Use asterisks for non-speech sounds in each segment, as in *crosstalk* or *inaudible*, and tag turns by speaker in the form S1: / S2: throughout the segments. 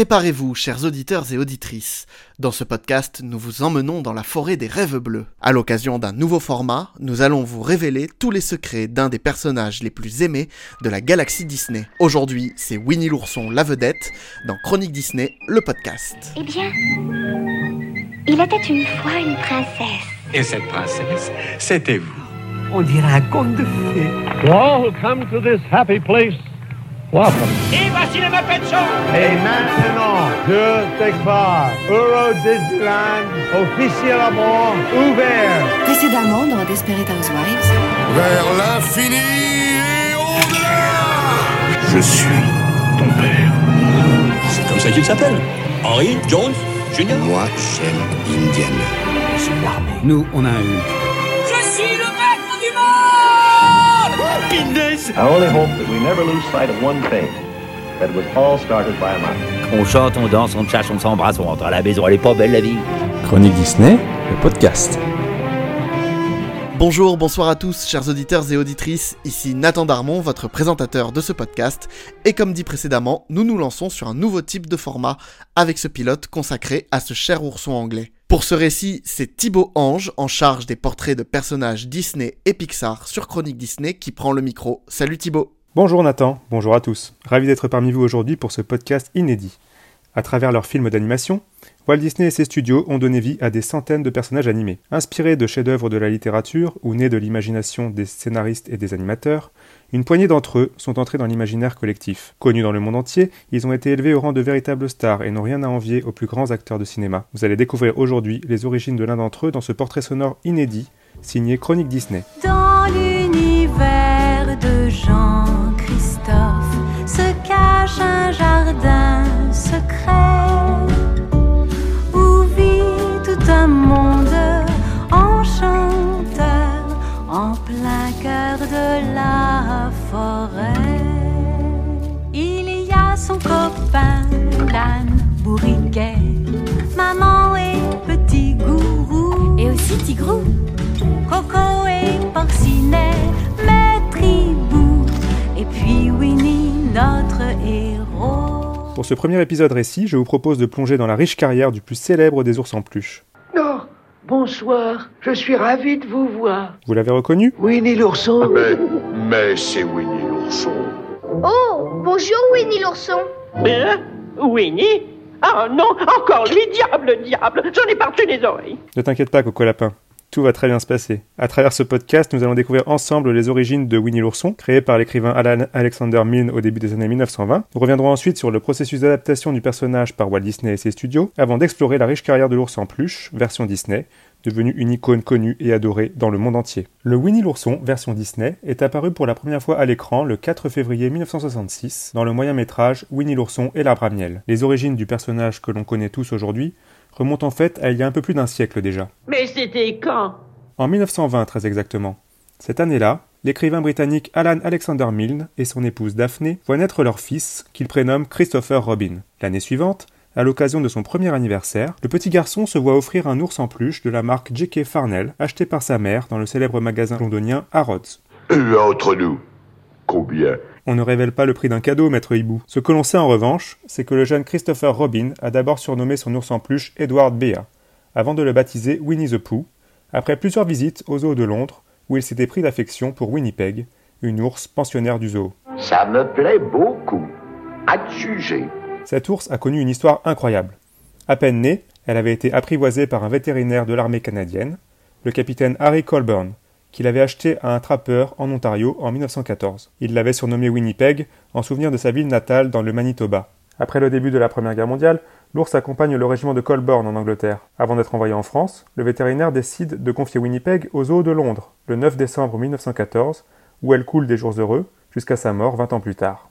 S1: Préparez-vous, chers auditeurs et auditrices. Dans ce podcast, nous vous emmenons dans la forêt des rêves bleus. À l'occasion d'un nouveau format, nous allons vous révéler tous les secrets d'un des personnages les plus aimés de la galaxie Disney. Aujourd'hui, c'est Winnie l'ourson, la vedette, dans Chronique Disney, le podcast.
S2: Eh bien, il était une fois une princesse.
S3: Et cette princesse, c'était vous.
S4: On dirait un conte de fées.
S5: To all who come to this happy place, welcome.
S6: Et voici les Muppet Show
S5: Et maintenant, deux Tegbar, Euro Disneyland, officiellement ouvert.
S7: Précédemment dans Desperate Housewives.
S8: Vers l'infini et au-delà
S3: Je suis ton père. C'est comme ça qu'il s'appelle. Henry Jones Jr.
S8: Moi, j'aime Indiana.
S4: C'est l'armée.
S9: Nous, on a eu.
S10: I only hope that we never lose sight of one thing. That it was all started by a mouse.
S9: On chante, on danse, on chasse, on s'embrasse, on rentre à la maison. Elle est pas belle la vie.
S11: Chronique Disney, le podcast.
S1: Bonjour, bonsoir à tous, chers auditeurs et auditrices. Ici Nathan Darmon, votre présentateur de ce podcast. Et comme dit précédemment, nous nous lançons sur un nouveau type de format avec ce pilote consacré à ce cher ourson anglais. Pour ce récit, c'est Thibaut Ange, en charge des portraits de personnages Disney et Pixar sur Chronique Disney, qui prend le micro. Salut Thibaut
S11: Bonjour Nathan, bonjour à tous. Ravi d'être parmi vous aujourd'hui pour ce podcast inédit. À travers leurs films d'animation, Walt Disney et ses studios ont donné vie à des centaines de personnages animés. Inspirés de chefs-d'œuvre de la littérature ou nés de l'imagination des scénaristes et des animateurs, une poignée d'entre eux sont entrés dans l'imaginaire collectif. Connus dans le monde entier, ils ont été élevés au rang de véritables stars et n'ont rien à envier aux plus grands acteurs de cinéma. Vous allez découvrir aujourd'hui les origines de l'un d'entre eux dans ce portrait sonore inédit, signé Chronique Disney.
S12: Son copain, l'âne bourriquet, maman et petit gourou, et aussi Tigrou. Coco et Porcinet, Maître Hibou, et puis Winnie, notre héros.
S11: Pour ce premier épisode récit, je vous propose de plonger dans la riche carrière du plus célèbre des ours en peluche.
S13: Oh, bonsoir, je suis ravi de vous voir.
S11: Vous l'avez reconnu?
S13: Winnie l'ourson
S8: Mais, mais c'est Winnie l'ourson.
S2: Oh, bonjour Winnie l'ourson.
S6: Hein? Winnie? Oh non, encore lui, diable, diable J'en ai partout les oreilles
S11: Ne t'inquiète pas, Coco Lapin. Tout va très bien se passer. À travers ce podcast, nous allons découvrir ensemble les origines de Winnie l'ourson, créé par l'écrivain Alan Alexander Milne au début des années 1920. Nous reviendrons ensuite sur le processus d'adaptation du personnage par Walt Disney et ses studios, avant d'explorer la riche carrière de l'ours en peluche, version Disney, devenue une icône connue et adorée dans le monde entier. Le Winnie l'ourson, version Disney, est apparu pour la première fois à l'écran le 4 février 1966 dans le moyen métrage Winnie l'ourson et l'arbre à miel. Les origines du personnage que l'on connaît tous aujourd'hui remontent en fait à il y a un peu plus d'un siècle déjà.
S6: Mais c'était quand?
S11: En 1920 très exactement. Cette année-là, l'écrivain britannique Alan Alexander Milne et son épouse Daphne voient naître leur fils, qu'ils prénomment Christopher Robin. L'année suivante, à l'occasion de son premier anniversaire, le petit garçon se voit offrir un ours en peluche de la marque J.K. Farnell, acheté par sa mère dans le célèbre magasin londonien Harrods.
S8: Et entre nous, combien?
S11: On ne révèle pas le prix d'un cadeau, maître Hibou. Ce que l'on sait en revanche, c'est que le jeune Christopher Robin a d'abord surnommé son ours en peluche Edward Bea, avant de le baptiser Winnie the Pooh, après plusieurs visites au zoo de Londres, où il s'était pris d'affection pour Winnipeg, une ours pensionnaire du zoo.
S10: Ça me plaît beaucoup. À te juger.
S11: Cette ours a connu une histoire incroyable. À peine née, elle avait été apprivoisée par un vétérinaire de l'armée canadienne, le capitaine Harry Colburn, qu'il avait acheté à un trappeur en Ontario en 1914. Il l'avait surnommée Winnipeg en souvenir de sa ville natale dans le Manitoba. Après le début de la Première Guerre mondiale, l'ours accompagne le régiment de Colborne en Angleterre. Avant d'être envoyé en France, le vétérinaire décide de confier Winnipeg au zoo de Londres, le 9 décembre 1914, où elle coule des jours heureux, jusqu'à sa mort 20 ans plus tard.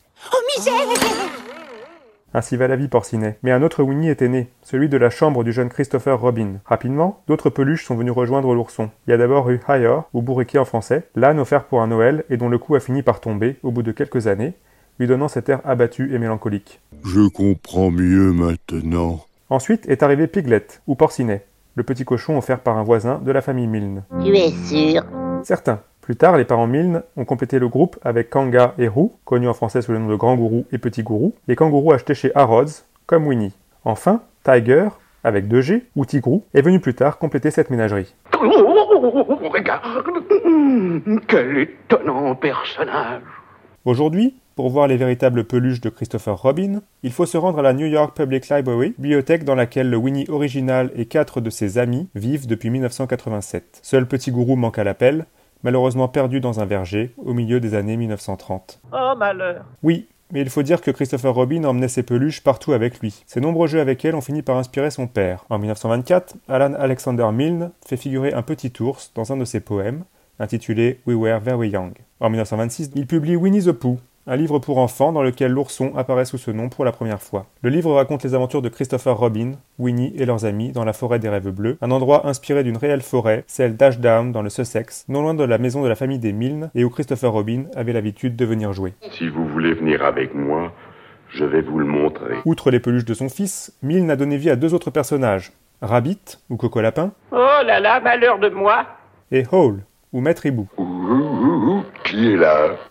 S11: Ainsi va la vie porcinet. Mais un autre Winnie était né, celui de la chambre du jeune Christopher Robin. Rapidement, d'autres peluches sont venues rejoindre l'ourson. Il y a d'abord eu Hire, ou bourriquet en français, l'âne offert pour un Noël et dont le cou a fini par tomber, au bout de quelques années, lui donnant cet air abattu et mélancolique.
S8: Je comprends mieux maintenant.
S11: Ensuite est arrivé Piglet, ou porcinet, le petit cochon offert par un voisin de la famille Milne.
S2: Tu es sûr?
S11: Certains. Plus tard, les parents Milne ont complété le groupe avec Kanga et Roux, connus en français sous le nom de Grand Gourou et Petit Gourou, les kangourous achetés chez Harrods, comme Winnie. Enfin, Tiger, avec 2G, ou Tigrou, est venu plus tard compléter cette ménagerie.
S13: Oh, regarde Quel étonnant personnage
S11: Aujourd'hui, pour voir les véritables peluches de Christopher Robin, il faut se rendre à la New York Public Library, bibliothèque dans laquelle le Winnie original et quatre de ses amis vivent depuis 1987. Seul Petit Gourou manque à l'appel, malheureusement perdu dans un verger au milieu des années 1930.
S14: Oh malheur
S11: Oui, mais il faut dire que Christopher Robin emmenait ses peluches partout avec lui. Ses nombreux jeux avec elle ont fini par inspirer son père. En 1924, Alan Alexander Milne fait figurer un petit ours dans un de ses poèmes, intitulé We Were Very Young. En 1926, il publie Winnie the Pooh, un livre pour enfants dans lequel l'ourson apparaît sous ce nom pour la première fois. Le livre raconte les aventures de Christopher Robin, Winnie et leurs amis dans la forêt des rêves bleus, un endroit inspiré d'une réelle forêt, celle d'Ashdown dans le Sussex, non loin de la maison de la famille des Milne et où Christopher Robin avait l'habitude de venir jouer.
S15: Si vous voulez venir avec moi, je vais vous le montrer.
S11: Outre les peluches de son fils, Milne a donné vie à deux autres personnages, Rabbit, ou Coco Lapin,
S14: Oh là là, malheur de moi
S11: et Hole, ou Maître Hibou.
S15: Ouh, qui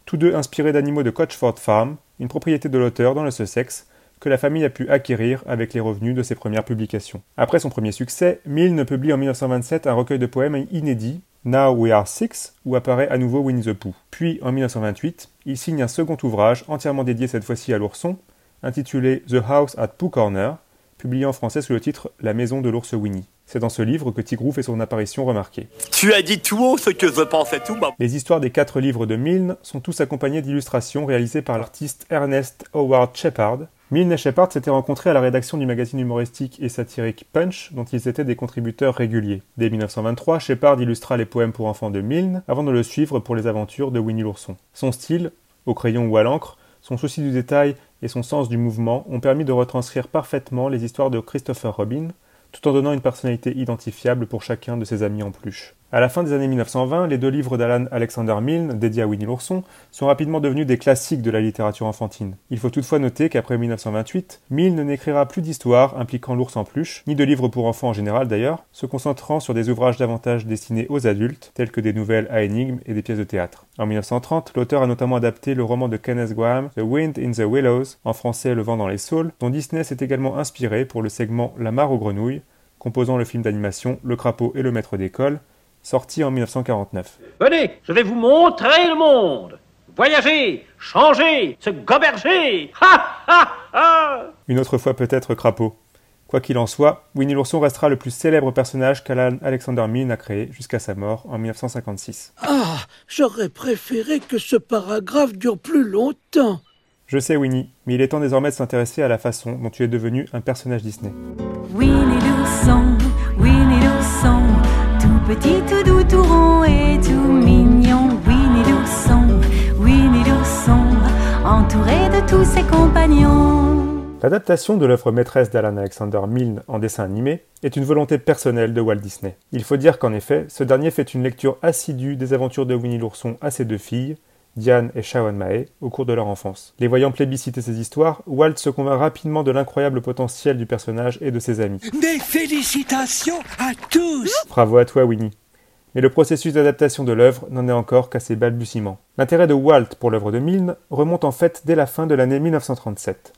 S11: tous deux inspirés d'animaux de Coachford Farm, une propriété de l'auteur dans le Sussex, que la famille a pu acquérir avec les revenus de ses premières publications. Après son premier succès, Milne publie en 1927 un recueil de poèmes inédit, Now We Are Six, où apparaît à nouveau Winnie the Pooh. Puis, en 1928, il signe un second ouvrage entièrement dédié cette fois-ci à l'ourson, intitulé The House at Pooh Corner, publié en français sous le titre La maison de l'ours Winnie. C'est dans ce livre que Tigrou fait son apparition remarquée.
S3: Tu as dit tout haut ce que je pensais tout bas.
S11: Les histoires des quatre livres de Milne sont tous accompagnés d'illustrations réalisées par l'artiste Ernest Howard Shepard. Milne et Shepard s'étaient rencontrés à la rédaction du magazine humoristique et satirique Punch, dont ils étaient des contributeurs réguliers. Dès 1923, Shepard illustra les poèmes pour enfants de Milne, avant de le suivre pour les aventures de Winnie l'ourson. Son style, au crayon ou à l'encre, son souci du détail et son sens du mouvement ont permis de retranscrire parfaitement les histoires de Christopher Robin, tout en donnant une personnalité identifiable pour chacun de ses amis en peluche. À la fin des années 1920, les deux livres d'Alan Alexander Milne, dédiés à Winnie l'ourson, sont rapidement devenus des classiques de la littérature enfantine. Il faut toutefois noter qu'après 1928, Milne n'écrira plus d'histoires impliquant l'ours en peluche, ni de livres pour enfants en général d'ailleurs, se concentrant sur des ouvrages davantage destinés aux adultes, tels que des nouvelles à énigmes et des pièces de théâtre. En 1930, l'auteur a notamment adapté le roman de Kenneth Graham, The Wind in the Willows, en français Le vent dans les saules, dont Disney s'est également inspiré pour le segment La mare aux grenouilles, composant le film d'animation Le crapaud et le maître d'école, sorti en 1949.
S14: Venez, je vais vous montrer le monde Voyager, changer, se goberger Ha ha ha
S11: Une autre fois peut-être Crapaud. Quoi qu'il en soit, Winnie l'ourson restera le plus célèbre personnage qu'Alan Alexander Milne a créé jusqu'à sa mort en 1956.
S16: Ah, j'aurais préféré que ce paragraphe dure plus longtemps.
S11: Je sais Winnie, mais il est temps désormais de s'intéresser à la façon dont tu es devenu un personnage Disney.
S12: Winnie petit, tout doux, tout rond et tout mignon. Winnie l'ourson, Winnie l'ourson, entouré de tous ses compagnons.
S11: L'adaptation de l'œuvre maîtresse d'Alan Alexander Milne en dessin animé est une volonté personnelle de Walt Disney. Il faut dire qu'en effet, ce dernier fait une lecture assidue des aventures de Winnie l'ourson à ses deux filles, Diane et Sharon Mae, au cours de leur enfance. Les voyant plébisciter ces histoires, Walt se convainc rapidement de l'incroyable potentiel du personnage et de ses amis.
S16: Mes félicitations à tous
S11: Bravo à toi, Winnie. Mais le processus d'adaptation de l'œuvre n'en est encore qu'à ses balbutiements. L'intérêt de Walt pour l'œuvre de Milne remonte en fait dès la fin de l'année 1937.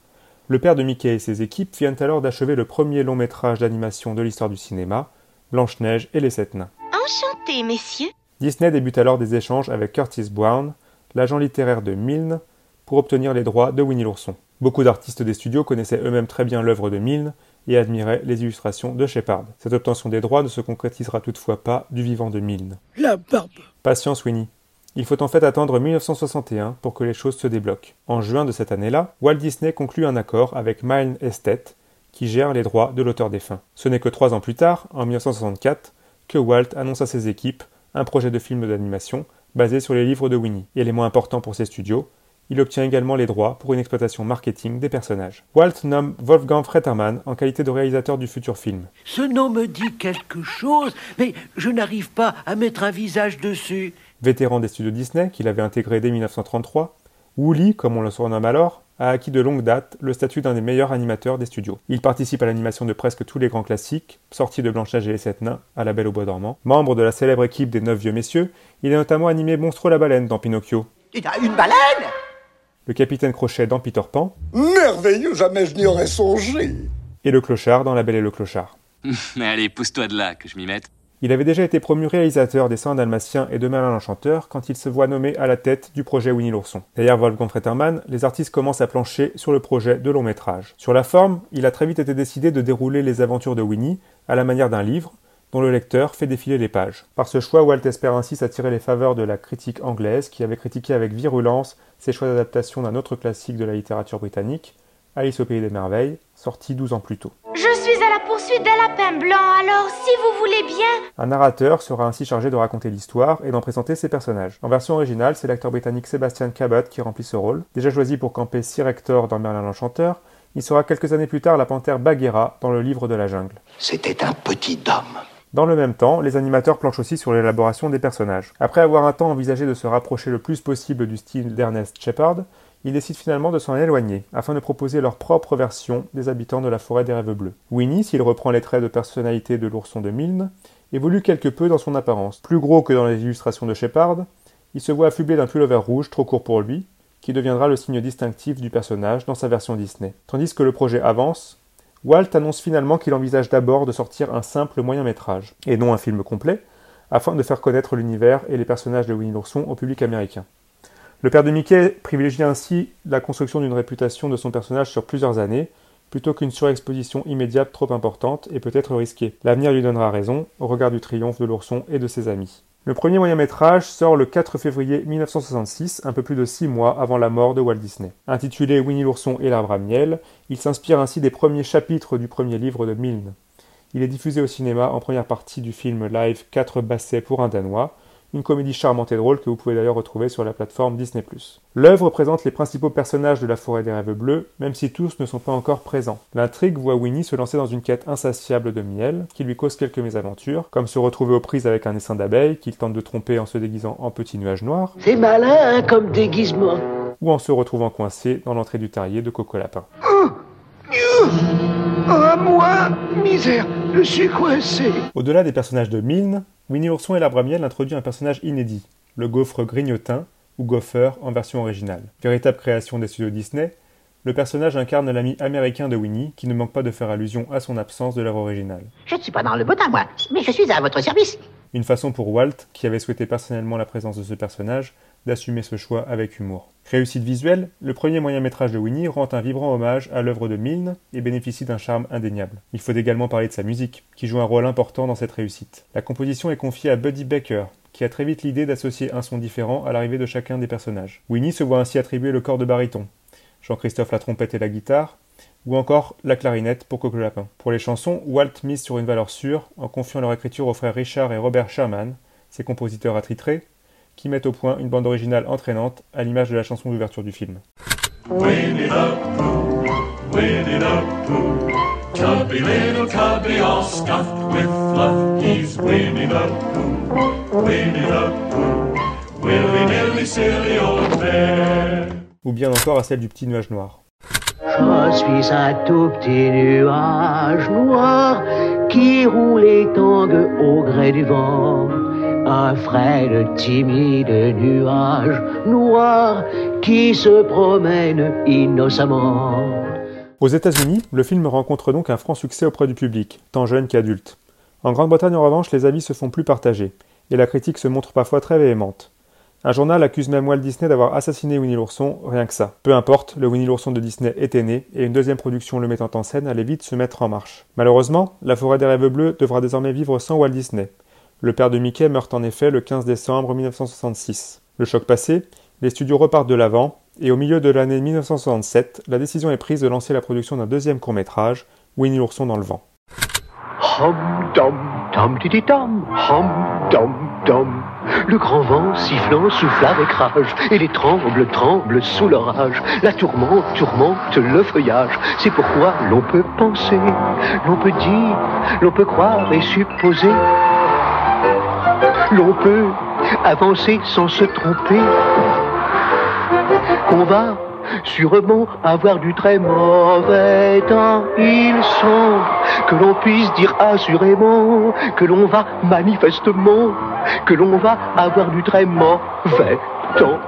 S11: Le père de Mickey et ses équipes viennent alors d'achever le premier long métrage d'animation de l'histoire du cinéma, Blanche-Neige et les Sept Nains.
S17: Enchanté, messieurs.
S11: Disney débute alors des échanges avec Curtis Brown, l'agent littéraire de Milne, pour obtenir les droits de Winnie l'ourson. Beaucoup d'artistes des studios connaissaient eux-mêmes très bien l'œuvre de Milne et admiraient les illustrations de Shepard. Cette obtention des droits ne se concrétisera toutefois pas du vivant de Milne.
S16: La barbe
S11: Patience, Winnie. Il faut en fait attendre 1961 pour que les choses se débloquent. En juin de cette année-là, Walt Disney conclut un accord avec Milne Estate, qui gère les droits de l'auteur défunt. Ce n'est que trois ans plus tard, en 1964, que Walt annonce à ses équipes un projet de film d'animation basé sur les livres de Winnie. Élément important pour ses studios, il obtient également les droits pour une exploitation marketing des personnages. Walt nomme Wolfgang Fretterman en qualité de réalisateur du futur film.
S16: Ce nom me dit quelque chose, mais je n'arrive pas à mettre un visage dessus.
S11: Vétéran des studios Disney, qu'il avait intégré dès 1933, Wooly, comme on le surnomme alors, a acquis de longue date le statut d'un des meilleurs animateurs des studios. Il participe à l'animation de presque tous les grands classiques, sortis de Blanche-Neige et les Sept Nains à La Belle au Bois dormant. Membre de la célèbre équipe des Neuf Vieux Messieurs, il a notamment animé Monstro la baleine dans Pinocchio.
S13: Il a une baleine
S11: le capitaine Crochet dans Peter Pan,
S10: Merveilleux, jamais je n'y aurais songé.
S11: et le clochard dans La Belle et le Clochard. *laughs*
S18: Mais allez, pousse-toi de là, que je m'y mette.
S11: Il avait déjà été promu réalisateur des Saints Dalmatiens et de Merlin l'Enchanteur quand il se voit nommé à la tête du projet Winnie l'Ourson. Derrière Wolfgang Fretterman, les artistes commencent à plancher sur le projet de long métrage. Sur la forme, il a très vite été décidé de dérouler les aventures de Winnie à la manière d'un livre, dont le lecteur fait défiler les pages. Par ce choix, Walt espère ainsi s'attirer les faveurs de la critique anglaise qui avait critiqué avec virulence ses choix d'adaptation d'un autre classique de la littérature britannique, Alice au pays des merveilles, sorti 12 ans plus tôt.
S17: À la poursuite d'un lapin blanc, alors si vous voulez bien...
S11: Un narrateur sera ainsi chargé de raconter l'histoire et d'en présenter ses personnages. En version originale, c'est l'acteur britannique Sebastian Cabot qui remplit ce rôle. Déjà choisi pour camper Sir Hector dans Merlin l'Enchanteur, il sera quelques années plus tard la panthère Bagheera dans le livre de la jungle.
S10: C'était un petit homme.
S11: Dans le même temps, les animateurs planchent aussi sur l'élaboration des personnages. Après avoir un temps envisagé de se rapprocher le plus possible du style d'Ernest Shepard, ils décident finalement de s'en éloigner, afin de proposer leur propre version des habitants de la forêt des rêves bleus. Winnie, s'il reprend les traits de personnalité de l'ourson de Milne, évolue quelque peu dans son apparence. Plus gros que dans les illustrations de Shepard, il se voit affublé d'un pullover rouge trop court pour lui, qui deviendra le signe distinctif du personnage dans sa version Disney. Tandis que le projet avance, Walt annonce finalement qu'il envisage d'abord de sortir un simple moyen métrage, et non un film complet, afin de faire connaître l'univers et les personnages de Winnie l'ourson au public américain. Le père de Mickey privilégie ainsi la construction d'une réputation de son personnage sur plusieurs années, plutôt qu'une surexposition immédiate trop importante et peut-être risquée. L'avenir lui donnera raison, au regard du triomphe de l'ourson et de ses amis. Le premier moyen métrage sort le 4 février 1966, un peu plus de six mois avant la mort de Walt Disney. Intitulé Winnie l'ourson et l'arbre à miel, il s'inspire ainsi des premiers chapitres du premier livre de Milne. Il est diffusé au cinéma en première partie du film live 4 bassets pour un Danois, une comédie charmante et drôle que vous pouvez d'ailleurs retrouver sur la plateforme Disney+. L'œuvre présente les principaux personnages de la forêt des rêves bleus, même si tous ne sont pas encore présents. L'intrigue voit Winnie se lancer dans une quête insatiable de miel, qui lui cause quelques mésaventures, comme se retrouver aux prises avec un essaim d'abeilles qu'il tente de tromper en se déguisant en petit nuage noir,
S16: C'est malin, hein, comme déguisement.
S11: ou en se retrouvant coincé dans l'entrée du terrier de Coco Lapin.
S13: Ah, moi Misère, je suis coincé.
S11: Au-delà des personnages de Milne, Winnie l'ourson et l'arbre à miel introduit un personnage inédit, le gaufre grignotin, ou Gopher en version originale. Véritable création des studios Disney, le personnage incarne l'ami américain de Winnie, qui ne manque pas de faire allusion à son absence de l'œuvre originale.
S19: Je ne suis pas dans le botin, moi, mais je suis à votre service.
S11: Une façon pour Walt, qui avait souhaité personnellement la présence de ce personnage, d'assumer ce choix avec humour. Réussite visuelle, le premier moyen métrage de Winnie rend un vibrant hommage à l'œuvre de Milne et bénéficie d'un charme indéniable. Il faut également parler de sa musique, qui joue un rôle important dans cette réussite. La composition est confiée à Buddy Baker, qui a très vite l'idée d'associer un son différent à l'arrivée de chacun des personnages. Winnie se voit ainsi attribuer le corps de baryton, Jean-Christophe la trompette et la guitare, ou encore la clarinette pour Coco Lapin. Pour les chansons, Walt mise sur une valeur sûre en confiant leur écriture aux frères Richard et Robert Sherman, ses compositeurs attitrés, qui mettent au point une bande originale entraînante à l'image de la chanson d'ouverture du film. Ou bien encore à celle du petit nuage noir.
S16: Je suis un tout petit nuage noir qui roule et tangue au gré du vent. Un frêle, timide nuage noir qui se promène innocemment.
S11: Aux États-Unis, le film rencontre donc un franc succès auprès du public, tant jeune qu'adulte. En Grande-Bretagne, en revanche, les avis se font plus partagés, et la critique se montre parfois très véhémente. Un journal accuse même Walt Disney d'avoir assassiné Winnie l'ourson, rien que ça. Peu importe, le Winnie l'ourson de Disney était né, et une deuxième production le mettant en scène allait vite se mettre en marche. Malheureusement, la forêt des rêves bleus devra désormais vivre sans Walt Disney. Le père de Mickey meurt en effet le 15 décembre 1966. Le choc passé, les studios repartent de l'avant, et au milieu de l'année 1967, la décision est prise de lancer la production d'un deuxième court-métrage, Winnie l'ourson dans le vent.
S16: Hum dum dum didi dum, hum dum dum. Le grand vent sifflant souffle avec rage, et les trembles tremblent sous l'orage. La tourmente tourmente le feuillage. C'est pourquoi l'on peut penser, l'on peut dire, l'on peut croire et supposer. L'on peut avancer sans se tromper. Qu'on va sûrement avoir du très mauvais temps. Il semble que l'on puisse dire assurément que l'on va manifestement, que l'on va avoir du très mauvais temps.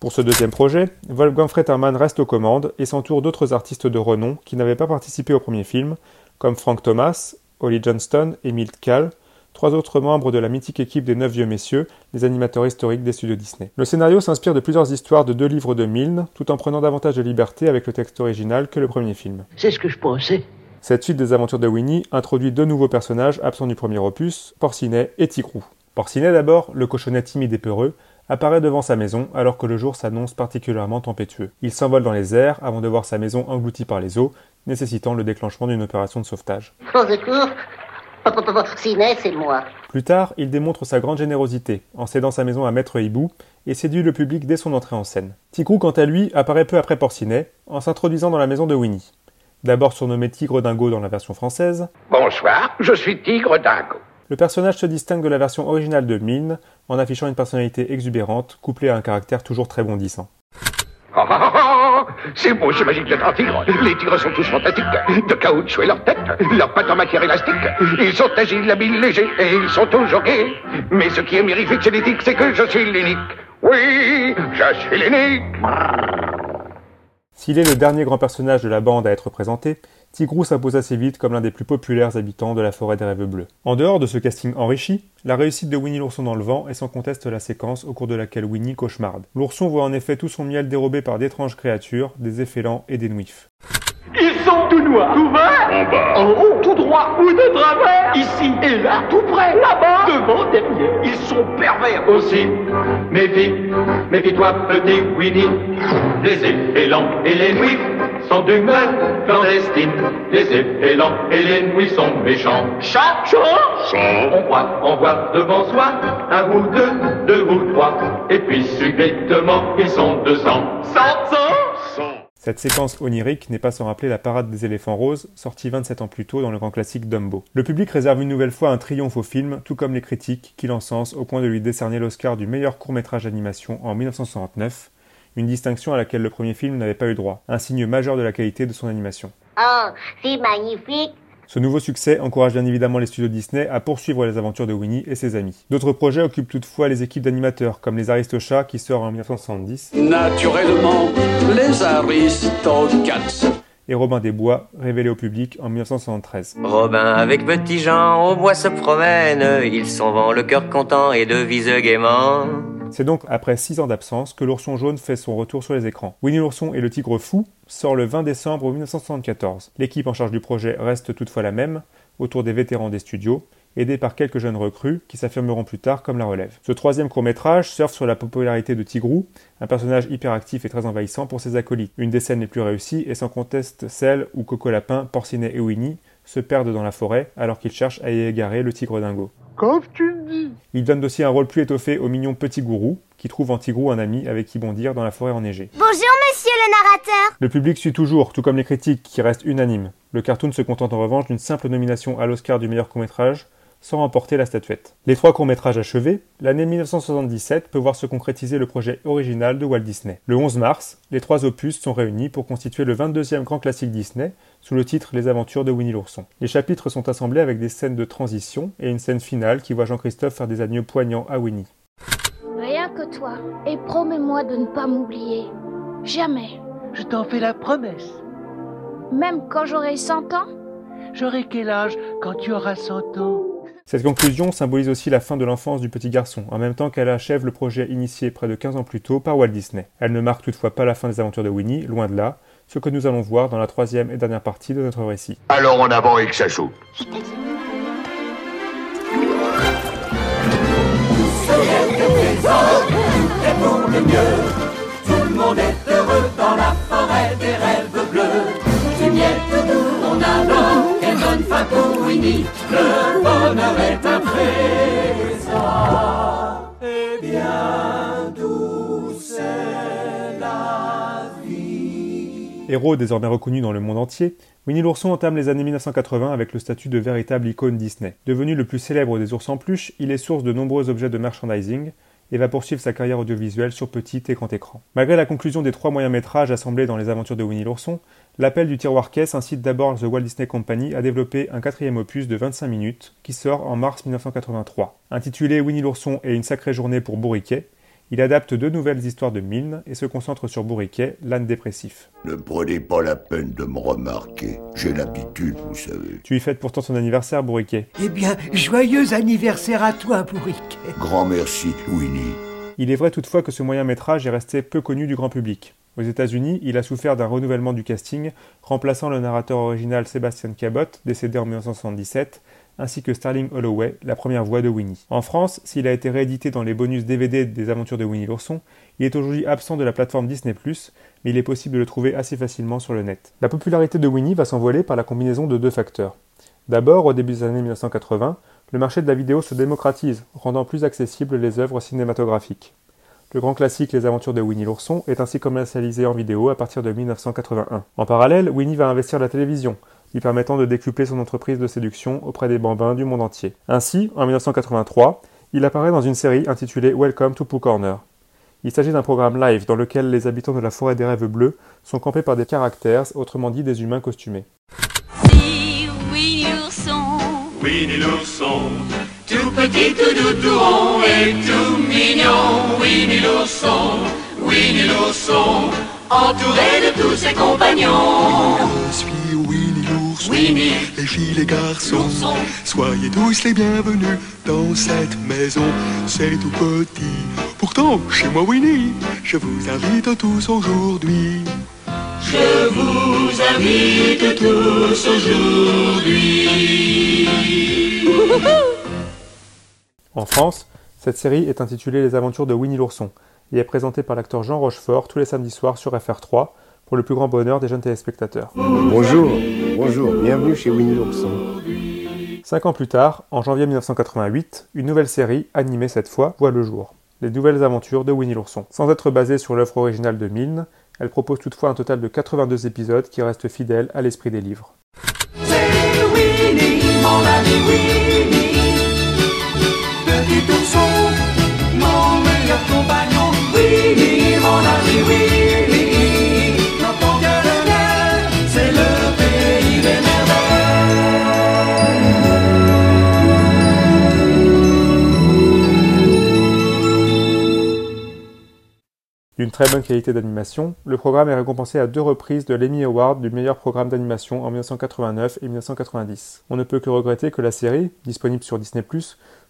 S11: Pour ce deuxième projet, Wolfgang Fretterman reste aux commandes et s'entoure d'autres artistes de renom qui n'avaient pas participé au premier film, comme Frank Thomas, Holly Johnston et Milt Kahl, trois autres membres de la mythique équipe des Neuf Vieux Messieurs, les animateurs historiques des studios Disney. Le scénario s'inspire de plusieurs histoires de deux livres de Milne, tout en prenant davantage de liberté avec le texte original que le premier film.
S16: C'est ce que je pensais.
S11: Cette suite des aventures de Winnie introduit deux nouveaux personnages absents du premier opus, Porcinet et Tigrou. Porcinet d'abord, le cochonnet timide et peureux, apparaît devant sa maison alors que le jour s'annonce particulièrement tempétueux. Il s'envole dans les airs avant de voir sa maison engloutie par les eaux, nécessitant le déclenchement d'une opération de sauvetage.
S19: Secours *laughs* C'est moi.
S11: Plus tard, il démontre sa grande générosité en cédant sa maison à Maître Hibou et séduit le public dès son entrée en scène. Tigrou, quant à lui, apparaît peu après Porcinet en s'introduisant dans la maison de Winnie. D'abord surnommé Tigre Dingo dans la version française.
S10: Bonsoir, je suis Tigre Dingo.
S11: Le personnage se distingue de la version originale de Milne en affichant une personnalité exubérante couplée à un caractère toujours très bondissant.
S10: C'est beau, c'est magique d'être un tigre. Les tigres sont tous fantastiques. De caoutchouc et leur tête, leurs pattes en matière élastique. Ils sont agiles, habiles, légers et ils sont toujours gays. Mais ce qui est mirifique chez les tigres, c'est que je suis l'unique. Oui, je suis l'unique.
S11: S'il est le dernier grand personnage de la bande à être présenté, Tigrou s'impose assez vite comme l'un des plus populaires habitants de la forêt des rêves bleus. En dehors de ce casting enrichi, la réussite de Winnie l'ourson dans le vent est sans conteste la séquence au cours de laquelle Winnie cauchemarde. L'ourson voit en effet tout son miel dérobé par d'étranges créatures, des effélants et des nouifs.
S14: Ils sont tout noirs, tout verts,
S10: En bas.
S14: en haut, tout droit ou de travers, ici et là, tout près, là-bas, devant, derrière. Ils sont pervers aussi. Méfie, méfie-toi, petit Winnie. Les effélants et les nuits sont d'humeur clandestine. Les effélants et les nuits sont méchants. Chat, chat,
S10: Sang.
S14: on voit, on voit devant soi un ou deux, deux ou trois. Et puis subitement, ils sont deux cents. Cent, cent.
S11: Cette séquence onirique n'est pas sans rappeler la parade des éléphants roses, sortie 27 ans plus tôt dans le grand classique Dumbo. Le public réserve une nouvelle fois un triomphe au film, tout comme les critiques, qui l'encensent au point de lui décerner l'Oscar du meilleur court-métrage d'animation en 1969, une distinction à laquelle le premier film n'avait pas eu droit, un signe majeur de la qualité de son animation.
S19: Oh, c'est magnifique.
S11: Ce nouveau succès encourage bien évidemment les studios Disney à poursuivre les aventures de Winnie et ses amis. D'autres projets occupent toutefois les équipes d'animateurs, comme les Aristochats qui sort en 1970,
S3: Naturellement, les Aristocats.
S11: et Robin des Bois, révélé au public en 1973.
S20: Robin avec Petit Jean au bois se promène, ils s'en vont le cœur content et devise gaiement.
S11: C'est donc après 6 ans d'absence que l'ourson jaune fait son retour sur les écrans. Winnie l'ourson et le tigre fou sort le 20 décembre 1974. L'équipe en charge du projet reste toutefois la même, autour des vétérans des studios, aidés par quelques jeunes recrues qui s'affirmeront plus tard comme la relève. Ce troisième court-métrage surfe sur la popularité de Tigrou, un personnage hyperactif et très envahissant pour ses acolytes. Une des scènes les plus réussies est sans conteste celle où Coco Lapin, Porcinet et Winnie se perdent dans la forêt alors qu'ils cherchent à y égarer le tigre dingo.
S5: Comme tu le dis.
S11: Il donne aussi un rôle plus étoffé au mignon petit gourou, qui trouve en Tigrou un ami avec qui bondir dans la forêt enneigée.
S17: Bonjour, monsieur le narrateur.
S11: Le public suit toujours, tout comme les critiques, qui restent unanimes. Le cartoon se contente en revanche d'une simple nomination à l'Oscar du meilleur court-métrage, sans remporter la statuette. Les trois courts-métrages achevés, l'année 1977 peut voir se concrétiser le projet original de Walt Disney. Le 11 mars, les trois opus sont réunis pour constituer le 22e grand classique Disney, sous le titre Les aventures de Winnie l'ourson. Les chapitres sont assemblés avec des scènes de transition et une scène finale qui voit Jean-Christophe faire des adieux poignants à Winnie.
S17: Rien que toi. Et promets-moi de ne pas m'oublier. Jamais.
S13: Je t'en fais la promesse.
S17: Même quand j'aurai 100 ans?
S13: J'aurai quel âge quand tu auras 100 ans?
S11: Cette conclusion symbolise aussi la fin de l'enfance du petit garçon, en même temps qu'elle achève le projet initié près de 15 ans plus tôt par Walt Disney. Elle ne marque toutefois pas la fin des aventures de Winnie, loin de là, ce que nous allons voir dans la troisième et dernière partie de notre récit.
S10: Alors en avant et que ça joue.
S21: Pour le mieux, tout le monde est heureux dans la forêt des rêves bleus. Du miel tout doux, on adore, et bonne fin pour Winnie. Le vie?
S11: Héros désormais reconnu dans le monde entier, Winnie l'ourson entame les années 1980 avec le statut de véritable icône Disney. Devenu le plus célèbre des ours en peluche, il est source de nombreux objets de merchandising et va poursuivre sa carrière audiovisuelle sur petit et grand écran. Malgré la conclusion des trois moyens métrages assemblés dans les aventures de Winnie l'ourson, l'appel du tiroir caisse incite d'abord The Walt Disney Company à développer un quatrième opus de 25 minutes qui sort en mars 1983. Intitulé Winnie l'ourson et une sacrée journée pour Bourriquet, Il adapte deux nouvelles histoires de Milne et se concentre sur Bourriquet, l'âne dépressif.
S22: Ne prenez pas la peine de me remarquer. J'ai l'habitude, vous savez.
S11: Tu y fêtes pourtant ton anniversaire, Bourriquet.
S23: Eh bien, joyeux anniversaire à toi, Bourriquet.
S22: Grand merci, Winnie.
S11: Il est vrai toutefois que ce moyen métrage est resté peu connu du grand public. Aux États-Unis, il a souffert d'un renouvellement du casting, remplaçant le narrateur original Sébastien Cabot, décédé en 1977, ainsi que Starling Holloway, la première voix de Winnie. En France, s'il a été réédité dans les bonus DVD des aventures de Winnie l'ourson, il est aujourd'hui absent de la plateforme Disney+, mais il est possible de le trouver assez facilement sur le net. La popularité de Winnie va s'envoler par la combinaison de deux facteurs. D'abord, au début des années 1980, le marché de la vidéo se démocratise, rendant plus accessibles les œuvres cinématographiques. Le grand classique Les aventures de Winnie l'ourson est ainsi commercialisé en vidéo à partir de 1981. En parallèle, Winnie va investir la télévision, lui permettant de décupler son entreprise de séduction auprès des bambins du monde entier. Ainsi, en 1983, il apparaît dans une série intitulée Welcome to Pooh Corner. Il s'agit d'un programme live dans lequel les habitants de la forêt des rêves bleus sont campés par des caractères, autrement dit des humains costumés.
S12: Winnie l'ourson,
S21: Winnie l'ourson, tout petit, tout doux, tout rond et tout mignon. Winnie l'ourson, Winnie l'ourson, entouré de tous ses compagnons.
S24: Je suis Winnie l'ourson,
S21: Winnie,
S24: les filles, les garçons, soyez tous les bienvenus dans cette maison. C'est tout petit, pourtant chez moi Winnie, je vous invite tous aujourd'hui.
S21: je vous invite tous aujourd'hui.
S11: En France, cette série est intitulée Les aventures de Winnie l'ourson et est présentée par l'acteur Jean Rochefort tous les samedis soirs sur FR3 pour le plus grand bonheur des jeunes téléspectateurs.
S25: Bonjour, bonjour, bienvenue chez Winnie l'ourson.
S11: Cinq ans plus tard, en janvier 1988, une nouvelle série, animée cette fois, voit le jour. Les nouvelles aventures de Winnie l'ourson. Sans être basée sur l'œuvre originale de Milne, elle propose toutefois un total de 82 épisodes qui restent fidèles à l'esprit des livres.
S21: C'est Winnie, mon ami Winnie,
S11: D'une très bonne qualité d'animation, le programme est récompensé à deux reprises de l'Emmy Award du meilleur programme d'animation en 1989 et 1990. On ne peut que regretter que la série, disponible sur Disney+,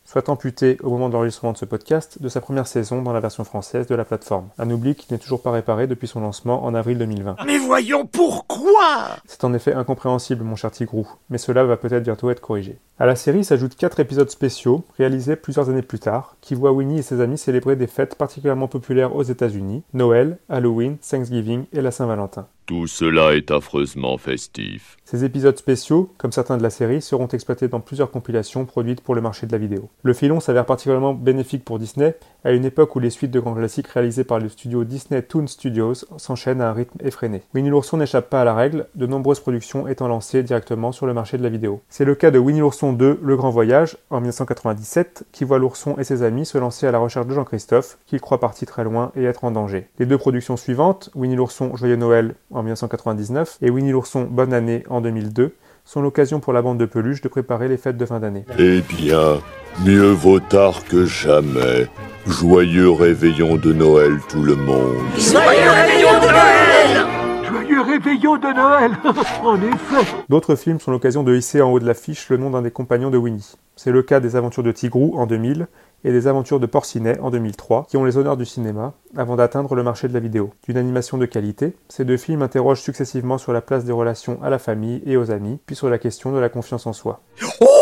S11: soit amputée au moment de l'enregistrement de ce podcast de sa première saison dans la version française de la plateforme. Un oubli qui n'est toujours pas réparé depuis son lancement en avril 2020.
S23: Mais voyons pourquoi?
S11: C'est en effet incompréhensible, mon cher Tigrou, mais cela va peut-être bientôt être corrigé. À la série s'ajoutent quatre épisodes spéciaux, réalisés plusieurs années plus tard, qui voient Winnie et ses amis célébrer des fêtes particulièrement populaires aux États-Unis Noël, Halloween, Thanksgiving et la Saint-Valentin.
S26: Tout cela est affreusement festif.
S11: Ces épisodes spéciaux, comme certains de la série, seront exploités dans plusieurs compilations produites pour le marché de la vidéo. Le filon s'avère particulièrement bénéfique pour Disney, à une époque où les suites de grands classiques réalisées par le studio Disney Toon Studios s'enchaînent à un rythme effréné. Winnie l'ourson n'échappe pas à la règle, de nombreuses productions étant lancées directement sur le marché de la vidéo. C'est le cas de Winnie l'ourson 2, Le Grand Voyage, en 1997, qui voit l'ourson et ses amis se lancer à la recherche de Jean-Christophe, qu'il croit parti très loin et être en danger. Les deux productions suivantes, Winnie l'ourson Joyeux Noël en 1999 et Winnie l'ourson Bonne année en 2002, sont l'occasion pour la bande de peluche de préparer les fêtes de fin d'année.
S26: Eh bien, mieux vaut tard que jamais. Joyeux réveillon de Noël tout le monde.
S21: Joyeux réveillon de Noël
S23: Joyeux réveillon de Noël *laughs* En effet
S11: D'autres films sont l'occasion de hisser en haut de l'affiche le nom d'un des compagnons de Winnie. C'est le cas des Aventures de Tigrou en 2000 et des Aventures de Porcinet en 2003, qui ont les honneurs du cinéma, avant d'atteindre le marché de la vidéo. D'une animation de qualité, ces deux films interrogent successivement sur la place des relations à la famille et aux amis, puis sur la question de la confiance en soi.
S23: Oh,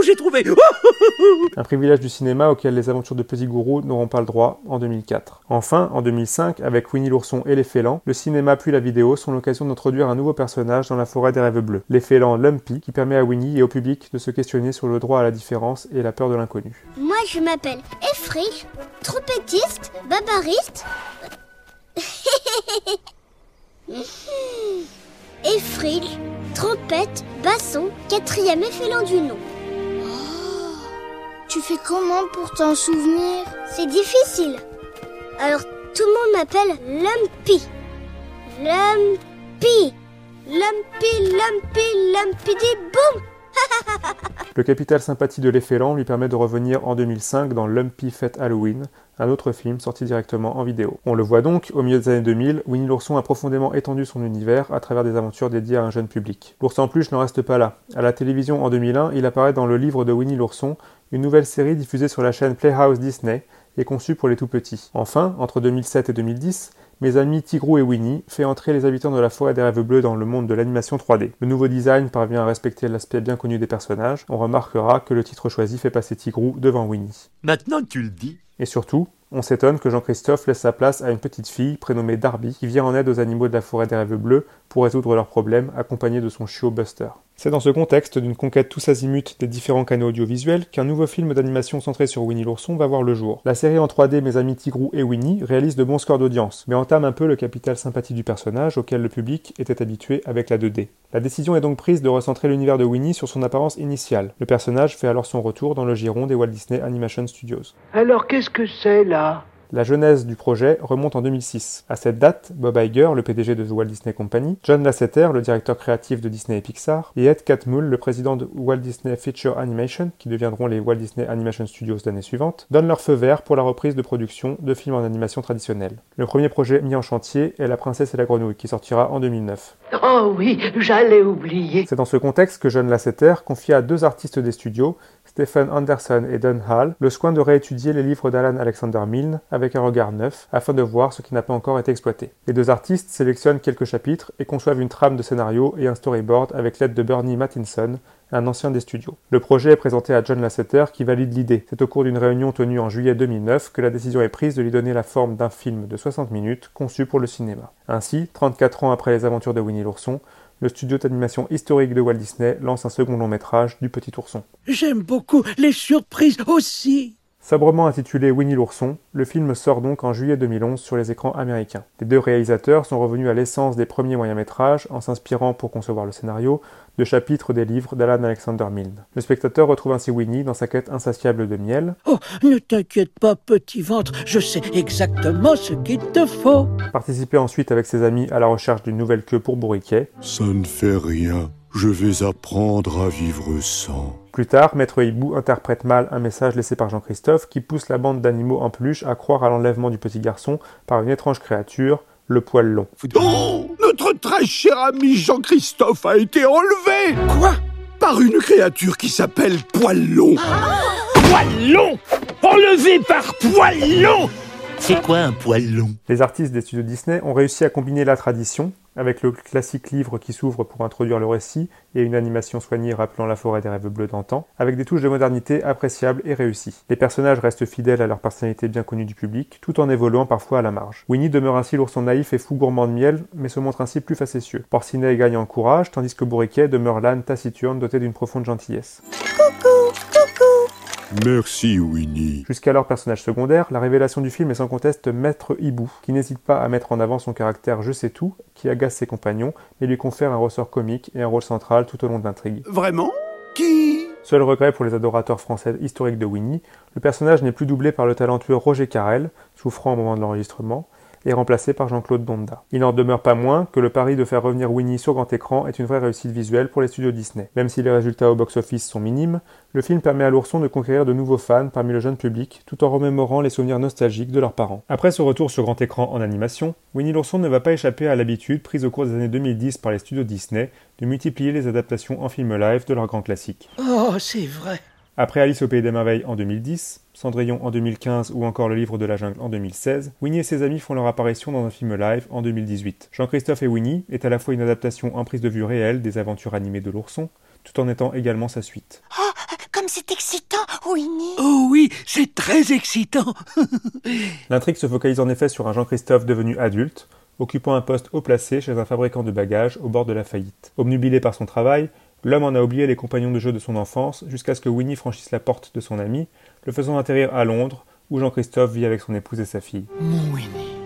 S23: oh, j'ai trouvé *laughs*
S11: Un privilège du cinéma auquel les aventures de Petit Gourou n'auront pas le droit en 2004. Enfin, en 2005, avec Winnie l'ourson et les félans, le cinéma puis la vidéo sont l'occasion d'introduire un nouveau personnage dans la forêt des rêves bleus, les félans Lumpy, qui permet à Winnie et au public de se questionner sur le droit à la différence et la peur de l'inconnu.
S17: Moi, je m'appelle Efrich, trompettiste, babariste. *laughs* Efrich, trompette, basson, quatrième effélant du nom. Tu fais comment pour t'en souvenir? C'est difficile. Alors, tout le monde m'appelle Lumpy. Lumpy. Lumpy, Lumpy, Lumpy, dit boum *laughs*
S11: Le capital sympathie de l'effélant lui permet de revenir en 2005 dans Lumpy Fête Halloween, un autre film sorti directement en vidéo. On le voit donc, au milieu des années 2000, Winnie l'ourson a profondément étendu son univers à travers des aventures dédiées à un jeune public. L'ours en plus ne reste pas là. À la télévision en 2001, il apparaît dans le livre de Winnie l'ourson, une nouvelle série diffusée sur la chaîne Playhouse Disney et conçue pour les tout petits. Enfin, entre 2007 et 2010, mes amis Tigrou et Winnie fait entrer les habitants de la forêt des rêves bleus dans le monde de l'animation 3D. Le nouveau design parvient à respecter l'aspect bien connu des personnages. On remarquera que le titre choisi fait passer Tigrou devant Winnie.
S9: Maintenant que tu le dis.
S11: Et surtout, on s'étonne que Jean-Christophe laisse sa place à une petite fille prénommée Darby qui vient en aide aux animaux de la forêt des rêves bleus pour résoudre leurs problèmes accompagnée de son chiot Buster. C'est dans ce contexte d'une conquête tous azimuts des différents canaux audiovisuels qu'un nouveau film d'animation centré sur Winnie l'ourson va voir le jour. La série en 3D Mes amis Tigrou et Winnie réalise de bons scores d'audience, mais entame un peu le capital sympathie du personnage auquel le public était habitué avec la 2D. La décision est donc prise de recentrer l'univers de Winnie sur son apparence initiale. Le personnage fait alors son retour dans le giron des Walt Disney Animation Studios.
S13: Alors qu'est-ce que c'est là?
S11: La genèse du projet remonte en 2006. À cette date, Bob Iger, le PDG de Walt Disney Company, John Lasseter, le directeur créatif de Disney et Pixar, et Ed Catmull, le président de Walt Disney Feature Animation, qui deviendront les Walt Disney Animation Studios l'année suivante, donnent leur feu vert pour la reprise de production de films en animation traditionnelle. Le premier projet mis en chantier est La Princesse et la Grenouille, qui sortira en 2009.
S13: Oh oui, j'allais oublier.
S11: C'est dans ce contexte que John Lasseter confia à deux artistes des studios, Stephen Anderson et Don Hall, le soin de réétudier les livres d'Alan Alexander Milne avec un regard neuf, afin de voir ce qui n'a pas encore été exploité. Les deux artistes sélectionnent quelques chapitres et conçoivent une trame de scénario et un storyboard avec l'aide de Bernie Mattinson, un ancien des studios. Le projet est présenté à John Lasseter qui valide l'idée. C'est au cours d'une réunion tenue en juillet 2009 que la décision est prise de lui donner la forme d'un film de 60 minutes conçu pour le cinéma. Ainsi, 34 ans après les aventures de Winnie l'ourson, le studio d'animation historique de Walt Disney lance un second long métrage du Petit Ourson.
S4: J'aime beaucoup les surprises aussi.
S11: Sobrement intitulé Winnie l'ourson, le film sort donc en juillet 2011 sur les écrans américains. Les deux réalisateurs sont revenus à l'essence des premiers moyens-métrages en s'inspirant pour concevoir le scénario de chapitres des livres d'Alan Alexander Milne. Le spectateur retrouve ainsi Winnie dans sa quête insatiable de miel.
S4: Oh, ne t'inquiète pas, petit ventre, je sais exactement ce qu'il te faut.
S11: Participer ensuite avec ses amis à la recherche d'une nouvelle queue pour Bourriquet.
S26: Ça ne fait rien. Je vais apprendre à vivre sans.
S11: Plus tard, Maître Hibou interprète mal un message laissé par Jean-Christophe qui pousse la bande d'animaux en peluche à croire à l'enlèvement du petit garçon par une étrange créature, le poil long.
S26: Oh Notre très cher ami Jean-Christophe a été enlevé
S4: Quoi?
S26: Par une créature qui s'appelle Poil long.
S9: Poil long? Enlevé par Poil long? C'est quoi un poil long?
S11: Les artistes des studios Disney ont réussi à combiner la tradition, avec le classique livre qui s'ouvre pour introduire le récit et une animation soignée rappelant la forêt des rêves bleus d'antan, avec des touches de modernité appréciables et réussies. Les personnages restent fidèles à leur personnalité bien connue du public, tout en évoluant parfois à la marge. Winnie demeure ainsi l'ourson naïf et fou gourmand de miel, mais se montre ainsi plus facétieux. Porcinet gagne en courage, tandis que Bourriquet demeure l'âne taciturne doté d'une profonde gentillesse.
S26: Merci Winnie.
S11: Jusqu'alors personnage secondaire, la révélation du film est sans conteste Maître Hibou, qui n'hésite pas à mettre en avant son caractère je sais tout, qui agace ses compagnons, mais lui confère un ressort comique et un rôle central tout au long de l'intrigue.
S26: Vraiment? Qui?
S11: Seul regret pour les adorateurs français historiques de Winnie, le personnage n'est plus doublé par le talentueux Roger Carrel, souffrant au moment de l'enregistrement, et remplacé par Jean-Claude Donda. Il n'en demeure pas moins que le pari de faire revenir Winnie sur grand écran est une vraie réussite visuelle pour les studios Disney. Même si les résultats au box-office sont minimes, le film permet à l'ourson de conquérir de nouveaux fans parmi le jeune public, tout en remémorant les souvenirs nostalgiques de leurs parents. Après ce retour sur grand écran en animation, Winnie l'ourson ne va pas échapper à l'habitude prise au cours des années 2010 par les studios Disney de multiplier les adaptations en film live de leurs grands classiques.
S4: Oh, c'est vrai.
S11: Après Alice au Pays des Merveilles en 2010, Cendrillon en 2015 ou encore Le Livre de la Jungle en 2016, Winnie et ses amis font leur apparition dans un film live en 2018. Jean-Christophe et Winnie est à la fois une adaptation en prise de vue réelle des aventures animées de l'ourson, tout en étant également sa suite.
S27: Oh, comme c'est excitant, Winnie
S4: Oh oui, c'est très excitant *laughs*
S11: L'intrigue se focalise en effet sur un Jean-Christophe devenu adulte, occupant un poste haut placé chez un fabricant de bagages au bord de la faillite. Obnubilé par son travail, l'homme en a oublié les compagnons de jeu de son enfance jusqu'à ce que Winnie franchisse la porte de son ami, le faisant atterrir à Londres, où Jean-Christophe vit avec son épouse et sa fille.
S4: Mon Winnie.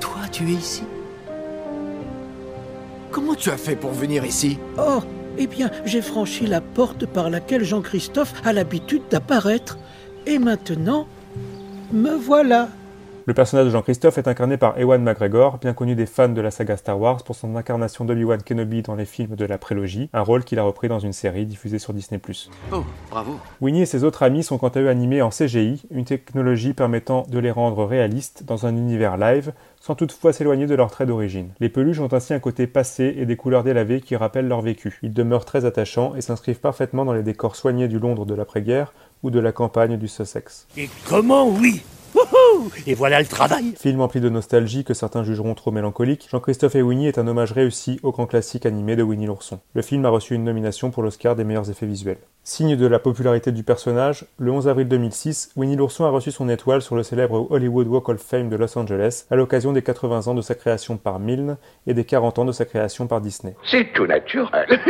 S4: Toi, tu es ici?
S9: Comment tu as fait pour venir ici?
S4: Oh, eh bien, j'ai franchi la porte par laquelle Jean-Christophe a l'habitude d'apparaître. Et maintenant, me voilà.
S11: Le personnage de Jean-Christophe est incarné par Ewan McGregor, bien connu des fans de la saga Star Wars pour son incarnation d'Obi-Wan Kenobi dans les films de la prélogie, un rôle qu'il a repris dans une série diffusée sur Disney+.
S1: Oh, bravo
S11: Winnie et ses autres amis sont quant à eux animés en CGI, une technologie permettant de les rendre réalistes dans un univers live, sans toutefois s'éloigner de leur trait d'origine. Les peluches ont ainsi un côté passé et des couleurs délavées qui rappellent leur vécu. Ils demeurent très attachants et s'inscrivent parfaitement dans les décors soignés du Londres de l'après-guerre ou de la campagne du Sussex.
S9: Et comment oui? Wouhou Et voilà le travail
S11: Film empli de nostalgie que certains jugeront trop mélancolique, Jean-Christophe et Winnie est un hommage réussi au grand classique animé de Winnie l'ourson. Le film a reçu une nomination pour l'Oscar des meilleurs effets visuels. Signe de la popularité du personnage, le 11 avril 2006, Winnie l'ourson a reçu son étoile sur le célèbre Hollywood Walk of Fame de Los Angeles à l'occasion des 80 ans de sa création par Milne et des 40 ans de sa création par Disney.
S10: C'est tout naturel.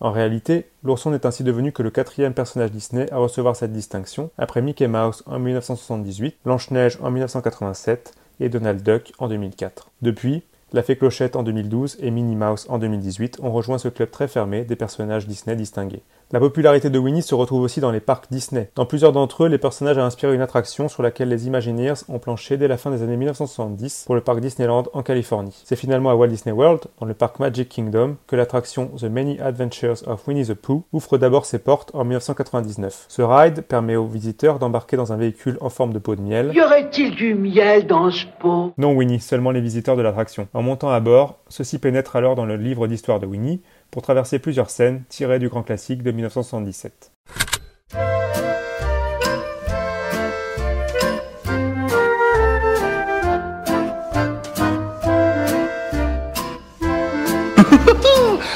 S11: En réalité, l'ourson n'est ainsi devenu que le quatrième personnage Disney à recevoir cette distinction, après Mickey Mouse en 1978, Blanche-Neige en 1987 et Donald Duck en 2004. Depuis, la Fée Clochette en 2012 et Minnie Mouse en 2018 ont rejoint ce club très fermé des personnages Disney distingués. La popularité de Winnie se retrouve aussi dans les parcs Disney. Dans plusieurs d'entre eux, les personnages a inspiré une attraction sur laquelle les Imagineers ont planché dès la fin des années 1970 pour le parc Disneyland en Californie. C'est finalement à Walt Disney World, dans le parc Magic Kingdom, que l'attraction The Many Adventures of Winnie the Pooh ouvre d'abord ses portes en 1999. Ce ride permet aux visiteurs d'embarquer dans un véhicule en forme de pot de miel.
S13: Y aurait-il du miel dans ce pot?
S11: Non Winnie, seulement les visiteurs de l'attraction. En montant à bord, ceux-ci pénètrent alors dans le livre d'histoire de Winnie, pour traverser plusieurs scènes tirées du grand classique de 1977. *laughs*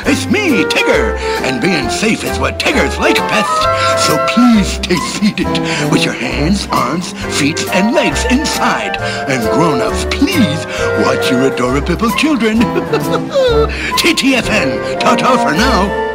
S24: It's me, Tigger, being safe is what Tiggers like best. So please stay seated with your hands, arms, feet, and legs inside. And grown-ups, please watch your adorable children. *laughs* TTFN, ta-ta for now.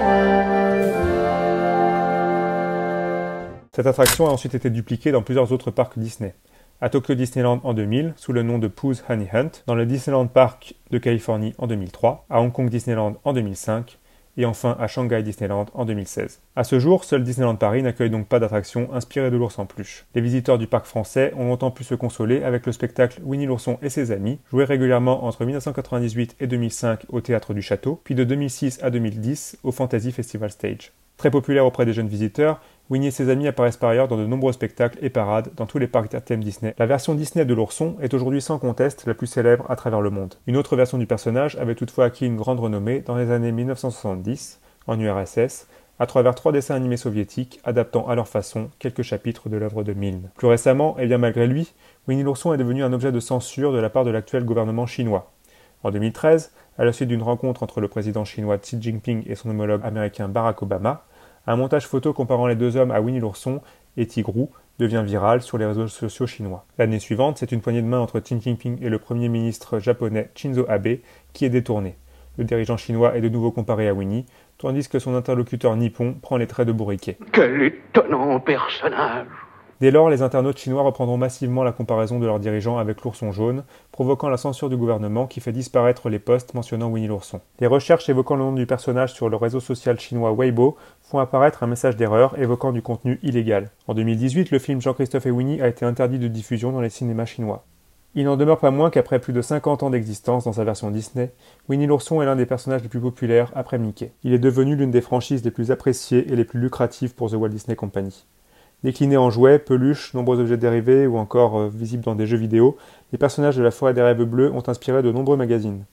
S11: Cette attraction a ensuite été dupliquée dans plusieurs autres parcs Disney. À Tokyo Disneyland en 2000, sous le nom de Pooh's Honey Hunt, dans le Disneyland Park de Californie en 2003, à Hong Kong Disneyland en 2005, et enfin à Shanghai Disneyland en 2016. À ce jour, seul Disneyland Paris n'accueille donc pas d'attraction inspirée de l'ours en peluche. Les visiteurs du parc français ont longtemps pu se consoler avec le spectacle Winnie l'ourson et ses amis, joué régulièrement entre 1998 et 2005 au Théâtre du Château, puis de 2006 à 2010 au Fantasy Festival Stage. Très populaire auprès des jeunes visiteurs, Winnie et ses amis apparaissent par ailleurs dans de nombreux spectacles et parades dans tous les parcs thème Disney. La version Disney de l'ourson est aujourd'hui sans conteste la plus célèbre à travers le monde. Une autre version du personnage avait toutefois acquis une grande renommée dans les années 1970, en URSS, à travers trois dessins animés soviétiques adaptant à leur façon quelques chapitres de l'œuvre de Milne. Plus récemment, et bien malgré lui, Winnie l'ourson est devenu un objet de censure de la part de l'actuel gouvernement chinois. En 2013, à la suite d'une rencontre entre le président chinois Xi Jinping et son homologue américain Barack Obama, un montage photo comparant les deux hommes à Winnie l'ourson et Tigrou devient viral sur les réseaux sociaux chinois. L'année suivante, c'est une poignée de main entre Xi Jinping et le premier ministre japonais Shinzo Abe qui est détournée. Le dirigeant chinois est de nouveau comparé à Winnie, tandis que son interlocuteur nippon prend les traits de bourriquet.
S10: Quel étonnant personnage
S11: Dès lors, les internautes chinois reprendront massivement la comparaison de leur dirigeant avec l'ourson jaune, provoquant la censure du gouvernement qui fait disparaître les posts mentionnant Winnie l'ourson. Les recherches évoquant le nom du personnage sur le réseau social chinois Weibo font apparaître un message d'erreur évoquant du contenu illégal. En 2018, le film Jean-Christophe et Winnie a été interdit de diffusion dans les cinémas chinois. Il n'en demeure pas moins qu'après plus de 50 ans d'existence dans sa version Disney, Winnie l'ourson est l'un des personnages les plus populaires après Mickey. Il est devenu l'une des franchises les plus appréciées et les plus lucratives pour The Walt Disney Company. Déclinés en jouets, peluches, nombreux objets dérivés ou encore euh, visibles dans des jeux vidéo, les personnages de la forêt des rêves bleus ont inspiré de nombreux magazines.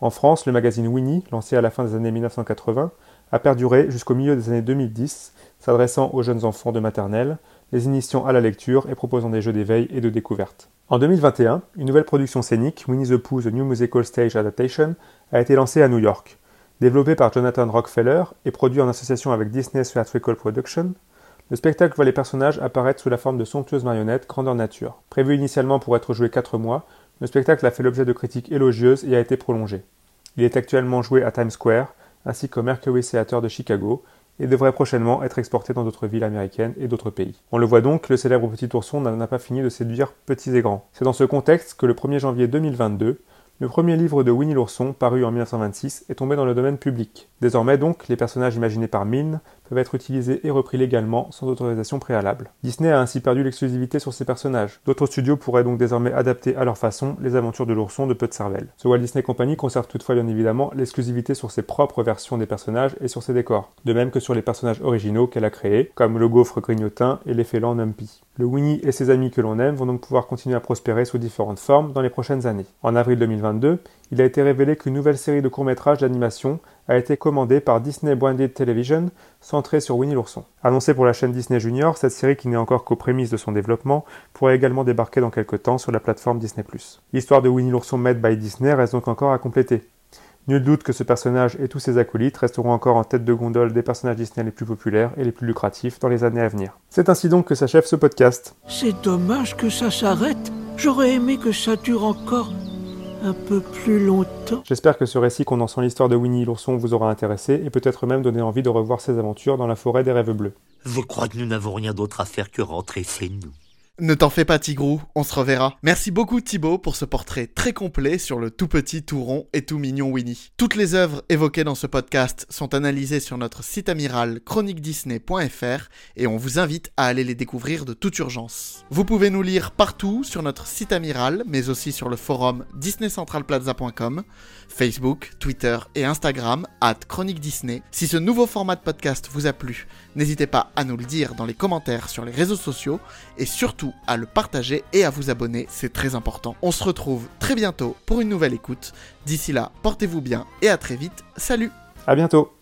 S11: En France, le magazine Winnie, lancé à la fin des années 1980, a perduré jusqu'au milieu des années 2010, s'adressant aux jeunes enfants de maternelle, les initiant à la lecture et proposant des jeux d'éveil et de découverte. En 2021, une nouvelle production scénique, Winnie the Pooh The New Musical Stage Adaptation, a été lancée à New York. Développé par Jonathan Rockefeller et produit en association avec Disney Theatrical Production, le spectacle voit les personnages apparaître sous la forme de somptueuses marionnettes grandeur nature. Prévu initialement pour être joué 4 mois, le spectacle a fait l'objet de critiques élogieuses et a été prolongé. Il est actuellement joué à Times Square, ainsi qu'au Mercury Theatre de Chicago, et devrait prochainement être exporté dans d'autres villes américaines et d'autres pays. On le voit donc, le célèbre petit ourson n'a pas fini de séduire petits et grands. C'est dans ce contexte que le 1er janvier 2022, le premier livre de Winnie l'ourson, paru en 1926, est tombé dans le domaine public. Désormais donc, les personnages imaginés par Milne peuvent être utilisés et repris légalement sans autorisation préalable. Disney a ainsi perdu l'exclusivité sur ses personnages. D'autres studios pourraient donc désormais adapter à leur façon les aventures de l'ourson de Peu de Cervelle. The Walt Disney Company conserve toutefois bien évidemment l'exclusivité sur ses propres versions des personnages et sur ses décors, de même que sur les personnages originaux qu'elle a créés, comme le gaufre grignotin et l'effélant Numpy. Le Winnie et ses amis que l'on aime vont donc pouvoir continuer à prospérer sous différentes formes dans les prochaines années. En avril 2022, il a été révélé qu'une nouvelle série de courts-métrages d'animation a été commandée par Disney Branded Television, centrée sur Winnie l'ourson. Annoncée pour la chaîne Disney Junior, cette série qui n'est encore qu'aux prémices de son développement pourrait également débarquer dans quelques temps sur la plateforme Disney+. L'histoire de Winnie l'ourson made by Disney reste donc encore à compléter. Nul doute que ce personnage et tous ses acolytes resteront encore en tête de gondole des personnages Disney les plus populaires et les plus lucratifs dans les années à venir. C'est ainsi donc que s'achève ce podcast.
S4: C'est dommage que ça s'arrête. J'aurais aimé que ça dure encore un peu plus longtemps.
S11: J'espère que ce récit condensant l'histoire de Winnie l'ourson vous aura intéressé et peut-être même donné envie de revoir ses aventures dans la forêt des rêves bleus.
S9: Je crois que nous n'avons rien d'autre à faire que rentrer chez nous.
S1: Ne t'en fais pas Tigrou, on se reverra. Merci beaucoup Thibaut pour ce portrait très complet sur le tout petit, tout rond et tout mignon Winnie. Toutes les œuvres évoquées dans ce podcast sont analysées sur notre site amiral chroniquedisney.fr et on vous invite à aller les découvrir de toute urgence. Vous pouvez nous lire partout sur notre site amiral, mais aussi sur le forum disneycentralplaza.com, Facebook, Twitter et Instagram at Chronique Disney. Si ce nouveau format de podcast vous a plu, n'hésitez pas à nous le dire dans les commentaires sur les réseaux sociaux et surtout à le partager et à vous abonner, c'est très important. On se retrouve très bientôt pour une nouvelle écoute. D'ici là, portez-vous bien et à très vite. Salut
S11: À bientôt